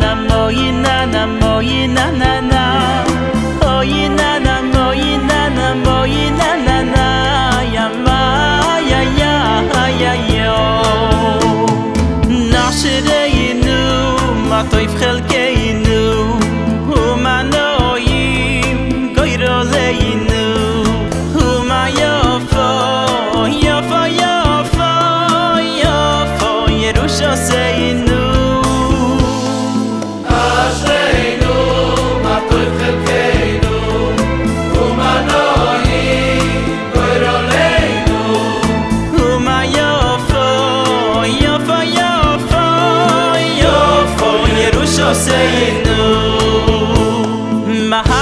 na na moy na na moy na na na say it no my